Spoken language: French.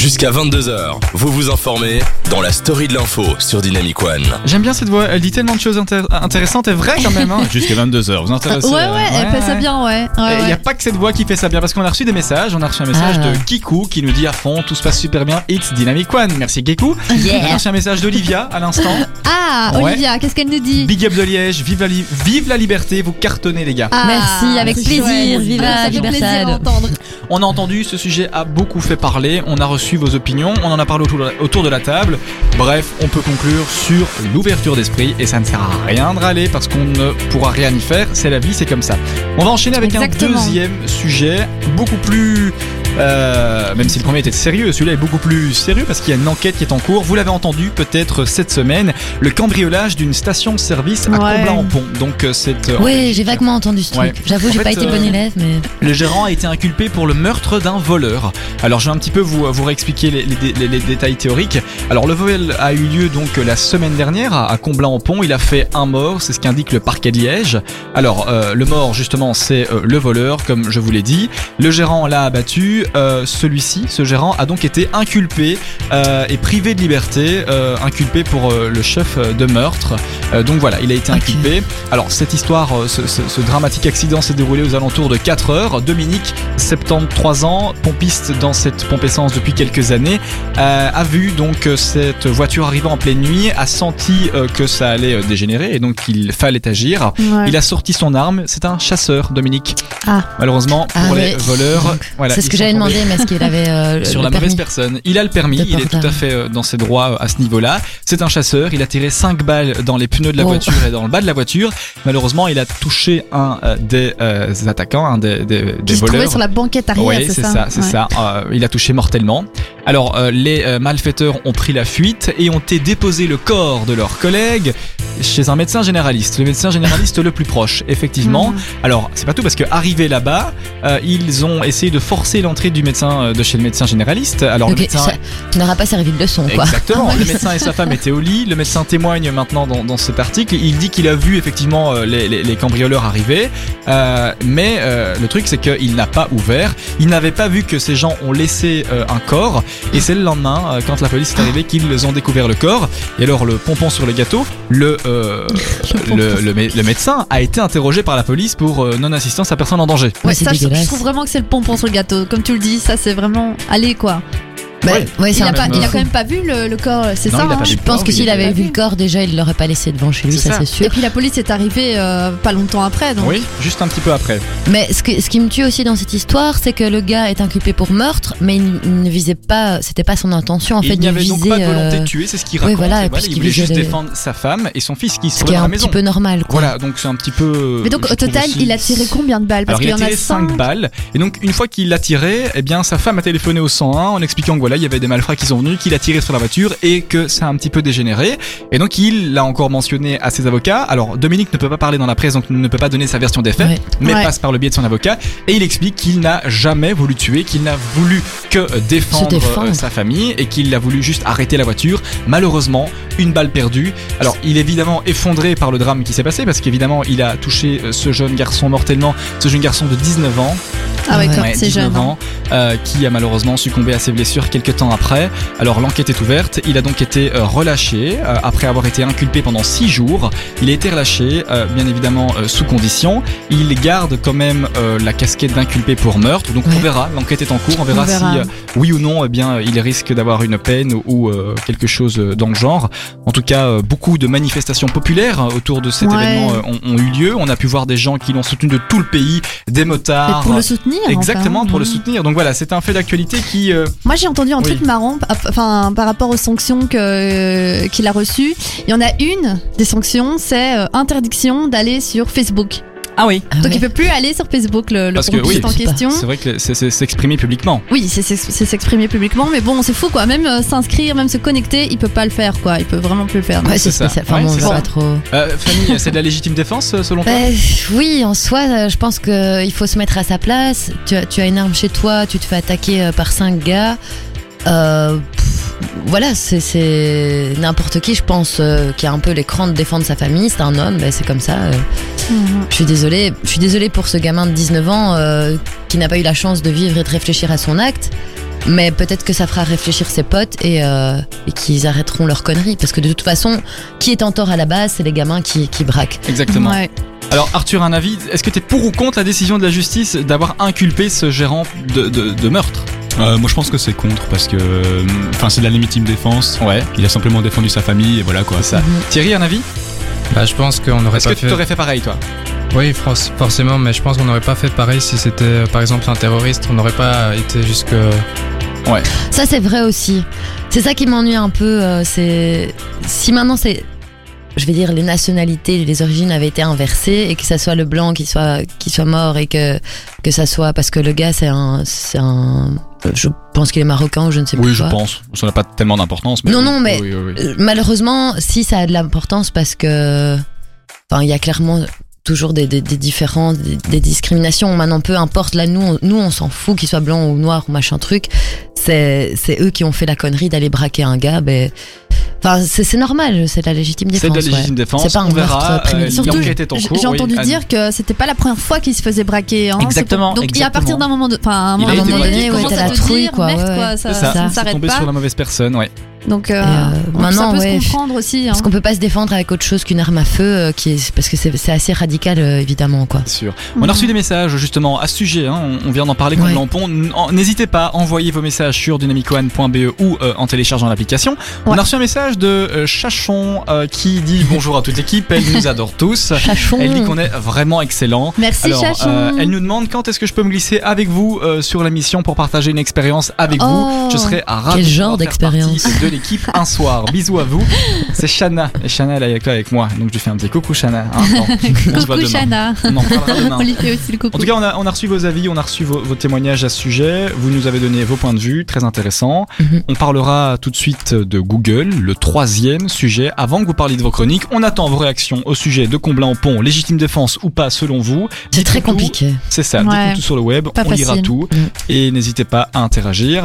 Jusqu'à 22h, vous vous informez dans la story de l'info sur Dynamic One. J'aime bien cette voix, elle dit tellement de choses intér- intéressantes et vraies quand même. Hein. Jusqu'à 22h, vous intéressez Ouais, euh, ouais, elle fait ça bien, ouais. ouais, Il n'y ouais. a pas que cette voix qui fait ça bien parce qu'on a reçu des messages. On a reçu un message Ah. de Kikou qui nous dit à fond tout se passe super bien. It's Dynamic One. Merci Kikou. On a Yeah. reçu un message d'Olivia à l'instant. Ah, Ouais. Olivia, qu'est-ce qu'elle nous dit Big up de Liège. Vive la, li- vive la liberté. Vous cartonnez les gars. Ah, Merci, avec plaisir, chouette. vive Ah, la entendre. On a entendu, ce sujet a beaucoup fait parler. On a reçu vos opinions. On en a parlé autour de la, autour de la table. Bref, on peut conclure sur l'ouverture d'esprit et ça ne sert à rien de râler parce qu'on ne pourra rien y faire. C'est la vie, c'est comme ça. On va enchaîner avec Exactement. un deuxième sujet beaucoup plus. Euh, même si le premier était sérieux, celui-là est beaucoup plus sérieux parce qu'il y a une enquête qui est en cours. Vous l'avez entendu peut-être cette semaine, le cambriolage d'une station-service à Ouais. Comblain-en-Pont. Donc euh, cette euh, Ouais, j'ai vaguement entendu ce truc. Ouais. J'avoue, j'ai pas été euh, bon élève, mais. le gérant a été inculpé pour le meurtre d'un voleur. Alors je vais un petit peu vous, vous réexpliquer les, les- les- les détails théoriques. Alors le vol a eu lieu donc la semaine dernière à, à Comblain-en-Pont. Il a fait un mort, c'est ce qu'indique le parquet de Liège. Alors euh, le mort justement c'est le voleur comme je vous l'ai dit. Le gérant l'a abattu. Euh, Celui-ci, ce gérant, a donc été inculpé euh, et privé de liberté, euh, inculpé pour le chef de meurtre. Donc voilà, il a été inculpé. Alors cette histoire, ce, ce- ce dramatique accident s'est déroulé aux alentours de 4 heures. Dominique, 73 ans, pompiste dans cette pompe essence depuis quelques années, a vu donc cette voiture arriver en pleine nuit, a senti que ça allait dégénérer et donc qu'il fallait agir. Ouais. Il a sorti son arme, c'est un chasseur, Dominique. Ah. Malheureusement pour Ah les voleurs, voilà, c'est ce que sont j'avais demandé, mais est-ce qu'il avait euh, sur le la permis mauvaise personne. Il a le permis, il est tout à fait euh, dans ses droits euh, à ce niveau-là. C'est un chasseur, il a tiré 5 balles dans les pneus de la Oh. voiture et dans le bas de la voiture. Malheureusement, il a touché un euh, des euh, attaquants, un des, des, voleurs. sur la banquette arrière, Oui, c'est c'est ça c'est Ouais. ça. Euh, il a touché mortellement. Alors, euh, les euh, malfaiteurs ont pris la fuite et ont été déposé le corps de leur collègue chez un médecin généraliste, le médecin généraliste le plus proche, effectivement. Mhm. Alors, c'est pas tout parce que arrivé là-bas, euh, ils ont essayé de forcer l'entrée du médecin euh, de chez le médecin généraliste. Alors, Donc, le médecin ça n'auras pas servi de leçon, quoi. Exactement. Le médecin et sa femme étaient au lit. Le médecin témoigne maintenant dans, dans cet article. Il dit qu'il a vu effectivement euh, les, les- les cambrioleurs arriver, Euh, mais euh, le truc c'est qu'il n'a pas ouvert. Il n'avait pas vu que ces gens ont laissé euh, un corps. Et c'est le lendemain, euh, quand la police est arrivée, qu'ils ont découvert le corps. Et alors le pompon sur le gâteau, le euh, le, le mé- le médecin a été interrogé par la police pour euh, non-assistance à personne en danger. Ouais, ça, je, je trouve vraiment que c'est le pompon sur le gâteau. Comme tu le dis, ça, c'est vraiment. Allez, quoi. Bah, Ouais. c'est Il a, un pas, peu il a fou. quand même pas vu le, le corps, c'est Non, ça hein Je pense que il s'il avait vu le corps, déjà, il l'aurait pas laissé devant chez lui, C'est ça, ça. c'est sûr. Et puis la police est arrivée euh, pas longtemps après, donc. Oui, juste un petit peu après. Mais ce, que- ce qui me tue aussi dans cette histoire, c'est que le gars est inculpé pour meurtre, mais il, il ne visait pas, c'était pas son intention en Et fait il de n'y avait viser. donc pas de volonté euh, de tuer, c'est ce qu'il oui, raconte. voilà, Et voilà, puis il voulait juste les- défendre sa femme et son fils qui se ce trouvaient qui est dans un la maison. petit peu normal, quoi. Voilà, donc c'est un petit peu. Mais donc au trouve total, il a tiré combien de balles? Parce Alors il qu'il y a en tiré a 5 5 balles et donc une fois qu'il l'a tiré, eh bien sa femme a téléphoné au 101 en expliquant que voilà il y avait des malfrats qui sont venus, qu'il a tiré sur la voiture et que ça a un petit peu dégénéré. Et donc il l'a encore mentionné à ses avocats. Alors Dominique ne peut pas parler dans la presse donc ne peut pas donner sa version des faits, Ouais. mais Ouais. passe par le biais de son avocat et il explique qu'il n'a jamais voulu tuer, qu'il n'a voulu que défendre, défendre. euh, sa famille et qu'il a voulu juste arrêter la voiture. Malheureusement, une balle perdue. Alors il est évidemment effondré par le drame qui s'est passé parce qu'évidemment il a touché euh, ce jeune garçon mortellement, ce jeune garçon de 19 ans. Ah ouais, Ouais, c'est 19 jeune. hein. ans, euh, qui a malheureusement succombé à ses blessures quelques temps après. Alors l'enquête est ouverte, il a donc été euh, relâché euh, après avoir été inculpé pendant 6 jours. Il a été relâché, euh, bien évidemment euh, sous condition. Il garde quand même euh, la casquette d'inculpé pour meurtre, donc on Ouais. verra, l'enquête est en cours, on verra, On verra. si oui ou non, eh bien il risque d'avoir une peine ou, quelque chose dans le genre. En tout cas, beaucoup de manifestations populaires autour de cet Ouais. événement ont, ont eu lieu. On a pu voir des gens qui l'ont soutenu de tout le pays, des Et motards. pour le soutenir. Exactement, enfin. pour le Mhm. soutenir. Donc voilà, c'est un fait d'actualité qui. euh, Moi j'ai entendu un Oui. truc marrant, enfin par rapport aux sanctions que qu'il a reçues. Il y en a une des sanctions, c'est euh, interdiction d'aller sur Facebook. Ah oui. Ah Donc ouais. il peut plus aller sur Facebook le, le Parce que pompiste oui, en question. C'est vrai que c'est s'exprimer publiquement. Oui, c'est s'exprimer publiquement, mais bon, c'est fou quoi. Même euh, s'inscrire, même se connecter, il peut pas le faire quoi. Il peut vraiment plus le faire. Ouais, c'est ça. Enfin Ouais, bon, ça. pas trop. Euh, Fanny, c'est de la légitime défense euh, selon toi Euh, oui, en soi, euh, je pense qu'il faut se mettre à sa place. Tu as, tu as une arme chez toi, tu te fais attaquer euh, par cinq gars. Euh, voilà, c'est- c'est n'importe qui, je pense, euh, qui a un peu l'écran de défendre sa famille. C'est un homme, ben, c'est comme ça. euh. Mhm. Je suis désolée. Je suis désolée pour ce gamin de 19 ans euh, qui n'a pas eu la chance de vivre et de réfléchir à son acte. Mais peut-être que ça fera réfléchir ses potes et, euh, et qu'ils arrêteront leurs conneries. Parce que de toute façon, qui est en tort à la base, c'est les gamins qui, qui braquent. Exactement. Ouais. Alors Arthur, un avis Est-ce que tu es pour ou contre la décision de la justice d'avoir inculpé ce gérant de, de- de meurtre? Euh, moi je pense que c'est contre parce que euh, enfin c'est de la légitime défense. Ouais, Il a simplement défendu sa famille et voilà quoi. ça. Mhm. Thierry, un avis? Bah, je pense qu'on n'aurait Est-ce pas que tu fait. t'aurais fait pareil, toi? Oui, for- forcément, mais je pense qu'on n'aurait pas fait pareil si c'était euh, par exemple un terroriste. On n'aurait pas été jusque. Ça, c'est vrai aussi. C'est ça qui m'ennuie un peu. euh, c'est si maintenant c'est, je vais dire, les nationalités, les origines avaient été inversées et que ça soit le blanc qui soit qui soit mort et que que ça soit parce que le gars c'est un c'est un, je pense qu'il est marocain ou je ne sais Oui, plus je pense. Ça n'a pas tellement d'importance. Non, oui. non, mais- Oui, oui, oui. Malheureusement, si ça a de l'importance parce que, enfin, il y a clairement toujours des, des, des différences, des, des discriminations. Maintenant, peu importe. Là, nous, on, nous, on s'en fout qu'il soit blanc ou noir ou machin truc. C'est, c'est eux qui ont fait la connerie d'aller braquer un gars. Ben, enfin, c'est, c'est normal. C'est de la légitime C'est défense. de la légitime ouais. défense. C'est pas un on verra. euh, Surtout, en cours. j'ai entendu dire que c'était pas la première fois qu'il se faisait braquer. Hein, Exactement, C'est pour- Donc, à partir d'un moment, de, enfin, un moment donné, ouais, t'as à la trouille, dire, quoi, merde, ouais. quoi, ça, C'est ça, ça, c'est s'arrête tombé pas. sur la mauvaise personne, ouais. Donc, euh, euh, ça maintenant, peut ouais, se comprendre aussi. hein. Parce qu'on peut pas se défendre avec autre chose qu'une arme à feu, euh, qui est, parce que c'est, assez radical, euh, évidemment, quoi. Sûr. On a reçu des messages justement à ce sujet, hein, on on vient d'en parler comme Ouais. lampon. N'hésitez pas, envoyez vos messages sur dynamicone.be ou euh, en téléchargeant l'application. On Ouais. a reçu un message de euh, Chachon euh, qui dit bonjour à toute l'équipe, elle nous adore tous. Chachon. Elle dit qu'on est vraiment excellent. Merci, Alors, Chachon. euh, elle nous demande quand est-ce que je peux me glisser avec vous euh, sur la mission pour partager une expérience avec Oh, vous. Je serai à ravi quel genre d'expérience. de l'équipe un soir. Bisous à vous. C'est Shana et Shana elle est avec, avec moi, donc je lui fais un petit coucou Shana. hein. Bon, on se voit Coucou, demain. Chana. On en demain. On lui fait aussi le coucou. En tout cas, on a, on a reçu vos avis, on a reçu vos, vos témoignages à ce sujet. Vous nous avez donné vos points de vue, très intéressants. Mhm. On parlera tout de suite de Google, le troisième sujet. Avant que vous parliez de vos chroniques, on attend vos réactions au sujet de Comblain en pont, légitime défense ou pas selon vous? C'est très tout. compliqué. C'est ça, Ouais. dites-nous tout sur le web, Pas on lira facile. tout. Mm. Et n'hésitez pas à interagir.